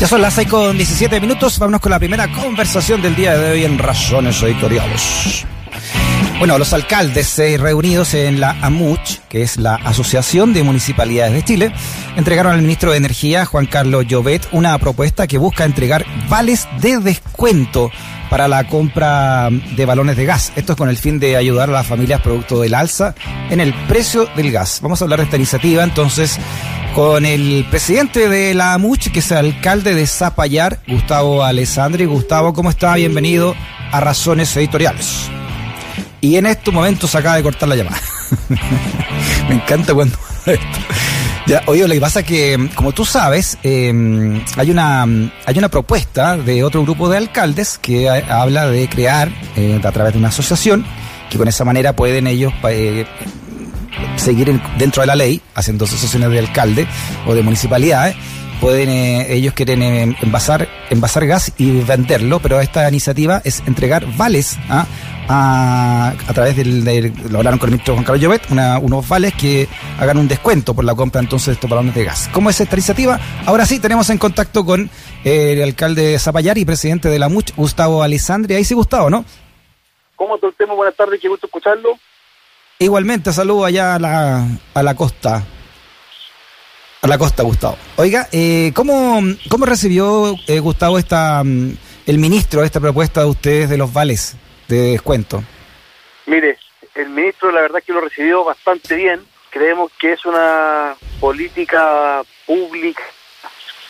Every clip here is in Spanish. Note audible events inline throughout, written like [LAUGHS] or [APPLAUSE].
Ya son las 6 con 17 minutos. Vámonos con la primera conversación del día de hoy en Razones Editoriales. Bueno, los alcaldes eh, reunidos en la AMUCH, que es la Asociación de Municipalidades de Chile, entregaron al ministro de Energía, Juan Carlos Llobet, una propuesta que busca entregar vales de descuento para la compra de balones de gas. Esto es con el fin de ayudar a las familias producto del alza en el precio del gas. Vamos a hablar de esta iniciativa entonces con el presidente de la AMUCH, que es el alcalde de Zapallar, Gustavo Alessandri. Gustavo, ¿cómo está? Bienvenido a Razones Editoriales. Y en estos momentos se acaba de cortar la llamada. [LAUGHS] Me encanta cuando. [LAUGHS] Ya, oye, lo que pasa es que, como tú sabes, eh, hay, una, hay una propuesta de otro grupo de alcaldes que habla de crear, eh, a través de una asociación, que con esa manera pueden ellos eh, seguir dentro de la ley, haciendo asociaciones de alcalde o de municipalidades, pueden ellos quieren envasar envasar gas y venderlo, pero esta iniciativa es entregar vales ¿ah? a, través del, lo hablaron con el ministro Juan Carlos Llobet, unos vales que hagan un descuento por la compra entonces de estos balones de gas. ¿Cómo es esta iniciativa? Ahora sí, tenemos en contacto con eh, el alcalde de Zapallar y presidente de la MUCH, Gustavo Alessandri. Ahí sí, Gustavo, ¿no? ¿Cómo te tema? Buenas tardes, qué gusto escucharlo. Igualmente, saludo allá a la, a la costa. A la costa, Gustavo. Oiga, eh, ¿cómo, ¿cómo recibió eh, Gustavo esta mm, el ministro esta propuesta de ustedes de los vales? de descuento? Mire, el ministro la verdad que lo recibió bastante bien. Creemos que es una política pública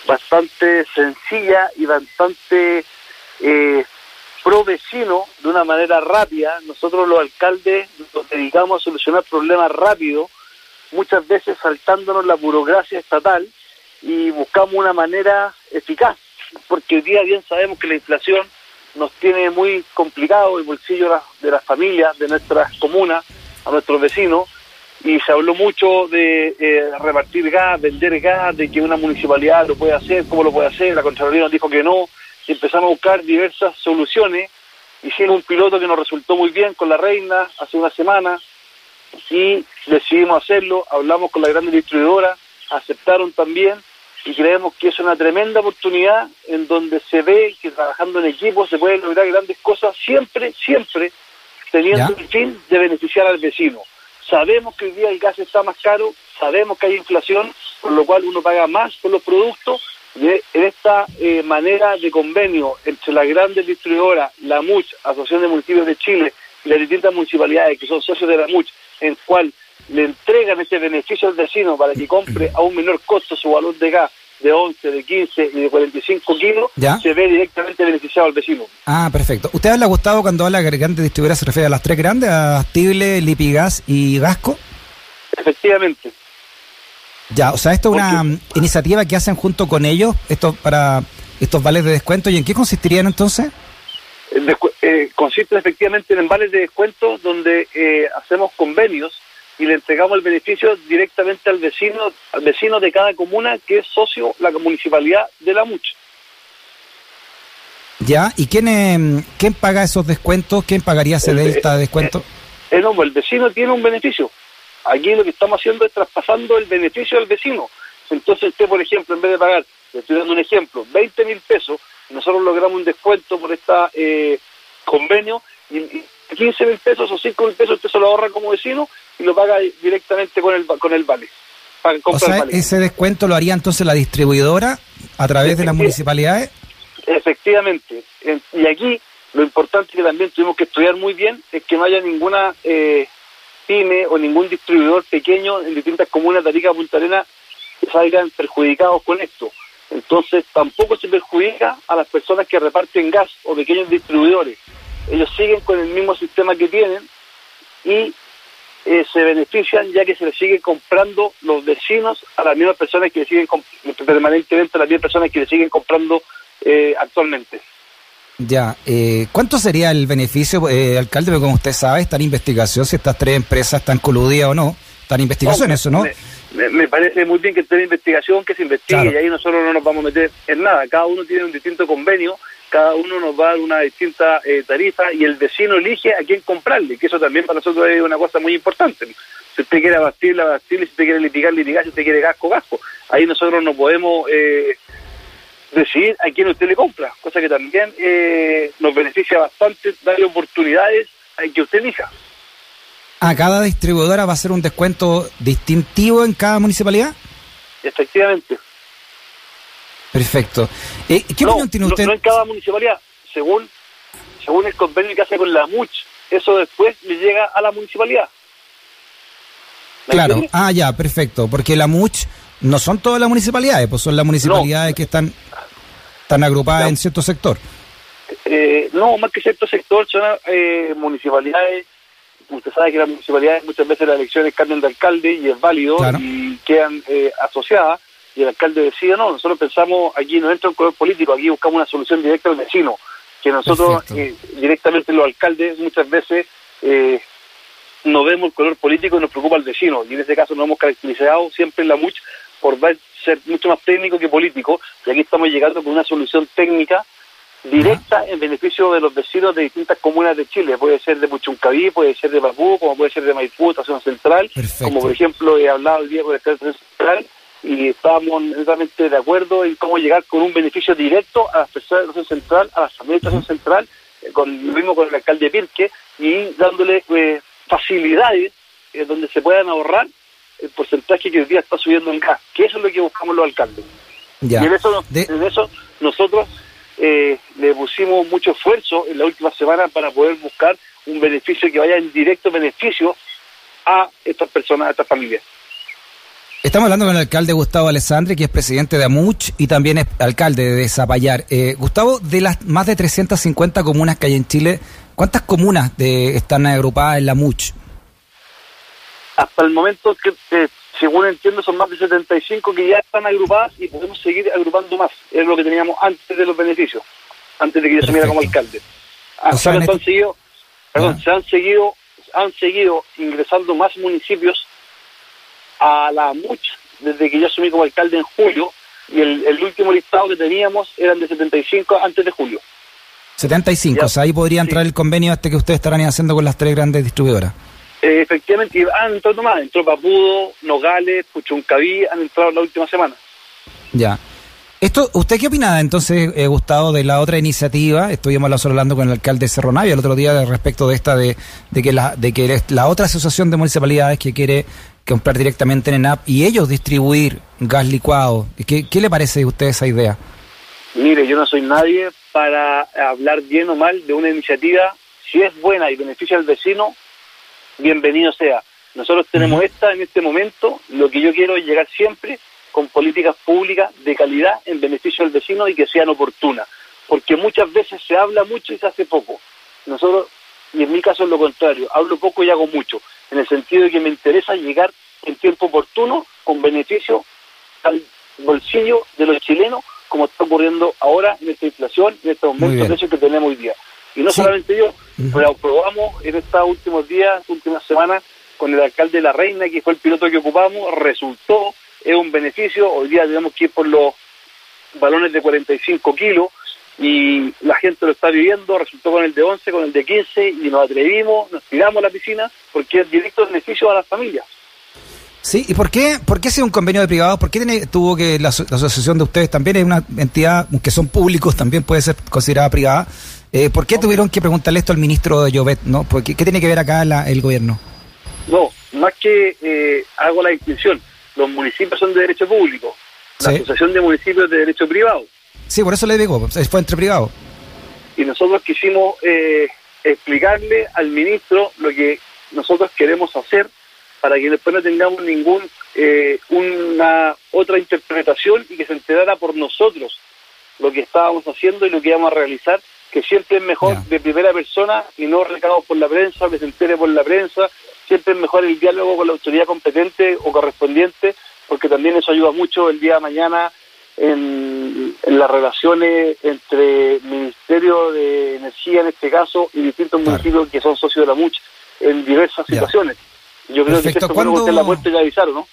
bastante sencilla y bastante eh, pro de una manera rápida. Nosotros los alcaldes nos dedicamos a solucionar problemas rápido, muchas veces saltándonos la burocracia estatal y buscamos una manera eficaz, porque hoy día bien sabemos que la inflación nos tiene muy complicado el bolsillo de las familias, de nuestras comunas, a nuestros vecinos, y se habló mucho de eh, repartir gas, vender gas, de que una municipalidad lo puede hacer, cómo lo puede hacer, la Contraloría nos dijo que no, y empezamos a buscar diversas soluciones, hicimos un piloto que nos resultó muy bien con la reina hace una semana, y decidimos hacerlo, hablamos con la gran distribuidora, aceptaron también, y creemos que es una tremenda oportunidad en donde se ve que trabajando en equipo se pueden lograr grandes cosas, siempre, siempre teniendo el fin de beneficiar al vecino. Sabemos que hoy día el gas está más caro, sabemos que hay inflación, por lo cual uno paga más por los productos, y en esta eh, manera de convenio entre las grandes distribuidoras, la MUCH, Asociación de Municipios de Chile, las distintas municipalidades que son socios de la MUCH, en cual le entregan ese beneficio al vecino para que compre a un menor costo su valor de gas de 11, de 15 y de 45 kilos, se ve directamente beneficiado al vecino. Ah, perfecto. ¿Usted habla, Gustavo, cuando habla de grandes distribuidoras, se refiere a las tres grandes, a Stible, Lipigas y Gasco? Efectivamente. Ya, o sea, esto es una iniciativa que hacen junto con ellos, esto para estos vales de descuento, ¿y en qué consistirían entonces? Eh, consiste efectivamente en vales de descuento donde eh, hacemos convenios y le entregamos el beneficio directamente al vecino, al vecino de cada comuna que es socio la municipalidad de la Mucha. Ya, ¿y quién, eh, quién paga esos descuentos? ¿Quién pagaría ese delta de descuento? Eh, eh, el vecino tiene un beneficio. Aquí lo que estamos haciendo es traspasando el beneficio al vecino. Entonces usted, por ejemplo, en vez de pagar, le estoy dando un ejemplo, 20 mil pesos, nosotros logramos un descuento por este convenio y 15 mil pesos o 5 mil pesos usted se lo ahorra como vecino y lo paga directamente con el, con el vale. o sea, ese descuento lo haría entonces la distribuidora a través de las municipalidades. Efectivamente. Y aquí lo importante que también tuvimos que estudiar muy bien es que no haya ninguna eh, pyme o ningún distribuidor pequeño en distintas comunas de Arica Punta Arena que salgan perjudicados con esto. Entonces tampoco se perjudica a las personas que reparten gas o pequeños distribuidores ellos siguen con el mismo sistema que tienen y eh, se benefician ya que se les sigue comprando los vecinos a las mismas personas que le siguen permanentemente a las mismas personas que le siguen comprando eh, actualmente. Ya, eh, ¿cuánto sería el beneficio, alcalde? Porque como usted sabe, está en investigación si estas tres empresas están coludidas o no. Está en investigación eso, ¿no? Me, parece muy bien que esté en investigación, que se investigue y ahí nosotros no nos vamos a meter en nada. Cada uno tiene un distinto convenio cada uno nos va a dar una distinta eh, tarifa y el vecino elige a quién comprarle, que eso también para nosotros es una cosa muy importante. Si usted quiere abastecerle, abastecerle, si usted quiere litigar, litigar, si usted quiere gasco, gasco. Ahí nosotros no podemos eh, decidir a quién usted le compra, cosa que también eh, nos beneficia bastante darle oportunidades a que usted elija. ¿A cada distribuidora va a ser un descuento distintivo en cada municipalidad? Efectivamente. Perfecto. Eh, ¿Qué opinión tiene usted? No, en cada municipalidad, según según el convenio que hace con la MUCH, eso después le llega a la municipalidad. Claro, ah, ya, perfecto, porque la MUCH no son todas las municipalidades, pues son las municipalidades que están, están agrupadas en cierto sector. Eh, no, más que cierto sector, son eh, municipalidades usted sabe que las municipalidades muchas veces las elecciones cambian de alcalde y es válido y quedan eh, asociadas y el alcalde decide no, nosotros pensamos aquí no entra un color político, aquí buscamos una solución directa al vecino, que nosotros eh, directamente los alcaldes muchas veces eh, no vemos el color político y nos preocupa el vecino y en este caso nos hemos caracterizado siempre en la MUCH por ser mucho más técnico que político y aquí estamos llegando con una solución técnica directa en beneficio de los vecinos de distintas comunas de Chile. Puede ser de Puchuncaví, puede ser de Papú, como puede ser de Maipú, Estación Central, como por ejemplo he hablado el día con el Estación Central y estábamos netamente de acuerdo en cómo llegar con un beneficio directo a las personas de Estación Central, a las familias de Estación Central, eh, con lo mismo con el alcalde Pirque, y dándole eh, facilidades eh, donde se puedan ahorrar el porcentaje que hoy día está subiendo en gas, que eso es lo que buscamos los alcaldes. Y en eso, en eso nosotros eh, le pusimos mucho esfuerzo en la última semana para poder buscar un beneficio que vaya en directo beneficio a estas personas, a estas familias. Estamos hablando con el alcalde Gustavo Alessandri, que es presidente de AMUCH y también es alcalde de Zapallar. Eh, Gustavo, de las más de 350 comunas que hay en Chile, ¿cuántas comunas de, están agrupadas en la AMUCH? Hasta el momento que eh, según entiendo, son más de 75 que ya están agrupadas y podemos seguir agrupando más. Es lo que teníamos antes de los beneficios, antes de que yo asumiera como alcalde. Hasta han seguido, perdón, se han seguido, han seguido ingresando más municipios a la MUCH desde que yo asumí como alcalde en julio y el, último listado que teníamos eran de 75 antes de julio. 75, o sea, ahí podría entrar el convenio este que ustedes estarán haciendo con las tres grandes distribuidoras. Eh, efectivamente, han entrado más, entró Papudo, Nogales, Puchuncaví, han entrado la última semana. Ya. Esto, ¿Usted qué opina entonces, eh, Gustavo, de la otra iniciativa? Estuvimos hablando con el alcalde Cerro Navia el otro día respecto de esta, de, de que, la, de que la otra asociación de municipalidades que quiere comprar directamente en ENAP y ellos distribuir gas licuado. ¿Qué, ¿Qué le parece a usted esa idea? Mire, yo no soy nadie para hablar bien o mal de una iniciativa. Si es buena y beneficia al vecino, bienvenido sea. Nosotros tenemos esta en este momento, lo que yo quiero es llegar siempre con políticas públicas de calidad en beneficio del vecino y que sean oportunas, porque muchas veces se habla mucho y se hace poco. Nosotros, y en mi caso es lo contrario, hablo poco y hago mucho, en el sentido de que me interesa llegar en tiempo oportuno con beneficio al bolsillo de los chilenos, como está ocurriendo ahora en esta inflación, en este aumento de precios que tenemos hoy día. Y no solamente yo, pero probamos en estos últimos días, últimas semanas, con el alcalde de La Reina, que fue el piloto que ocupamos, resultó, es un beneficio, hoy día tenemos que ir por los balones de 45 kilos, y la gente lo está viviendo, resultó con el de 11, con el de 15, y nos atrevimos, nos tiramos a la piscina, porque es directo beneficio a las familias. Sí, ¿y por qué, por qué si un convenio de privados? ¿Por qué tiene, tuvo que la, asociación de ustedes también es una entidad que son públicos, también puede ser considerada privada? Eh, ¿Por qué tuvieron que preguntarle esto al ministro de Llobet? ¿no? ¿Qué, tiene que ver acá el gobierno? No, más que eh, hago la distinción, los municipios son de derecho público, la asociación de municipios es de derecho privado. Sí, por eso le digo, fue entre privados. Y nosotros quisimos eh, explicarle al ministro lo que nosotros queremos hacer para que después no tengamos ningún eh, una otra interpretación y que se enterara por nosotros lo que estábamos haciendo y lo que íbamos a realizar, que siempre es mejor de primera persona y no recados por la prensa, que se entere por la prensa, siempre es mejor el diálogo con la autoridad competente o correspondiente, porque también eso ayuda mucho el día de mañana en, las relaciones entre Ministerio de Energía en este caso y distintos municipios que son socios de la MUCH en diversas situaciones. Yo creo que esto fue la muerte ya avisaron, ¿no?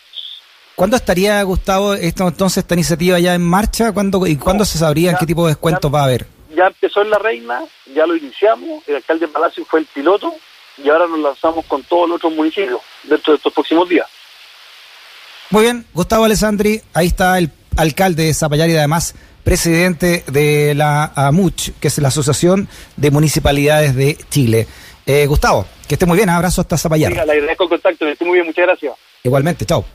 ¿Cuándo estaría, Gustavo, esto, entonces esta iniciativa ya en marcha? ¿Cuándo, ¿Y cuándo se sabría en qué tipo de descuentos va a haber? Ya empezó en La Reina, ya lo iniciamos, el alcalde Palacio fue el piloto y ahora nos lanzamos con todos los otros municipios dentro de estos próximos días. Muy bien, Gustavo Alessandri, ahí está el alcalde de Zapallar y además presidente de la AMUCH, que es la Asociación de Municipalidades de Chile. Eh, Gustavo, que esté muy bien, abrazo hasta Zapallar. le agradezco el contacto, que esté muy bien, muchas gracias. Igualmente, chao.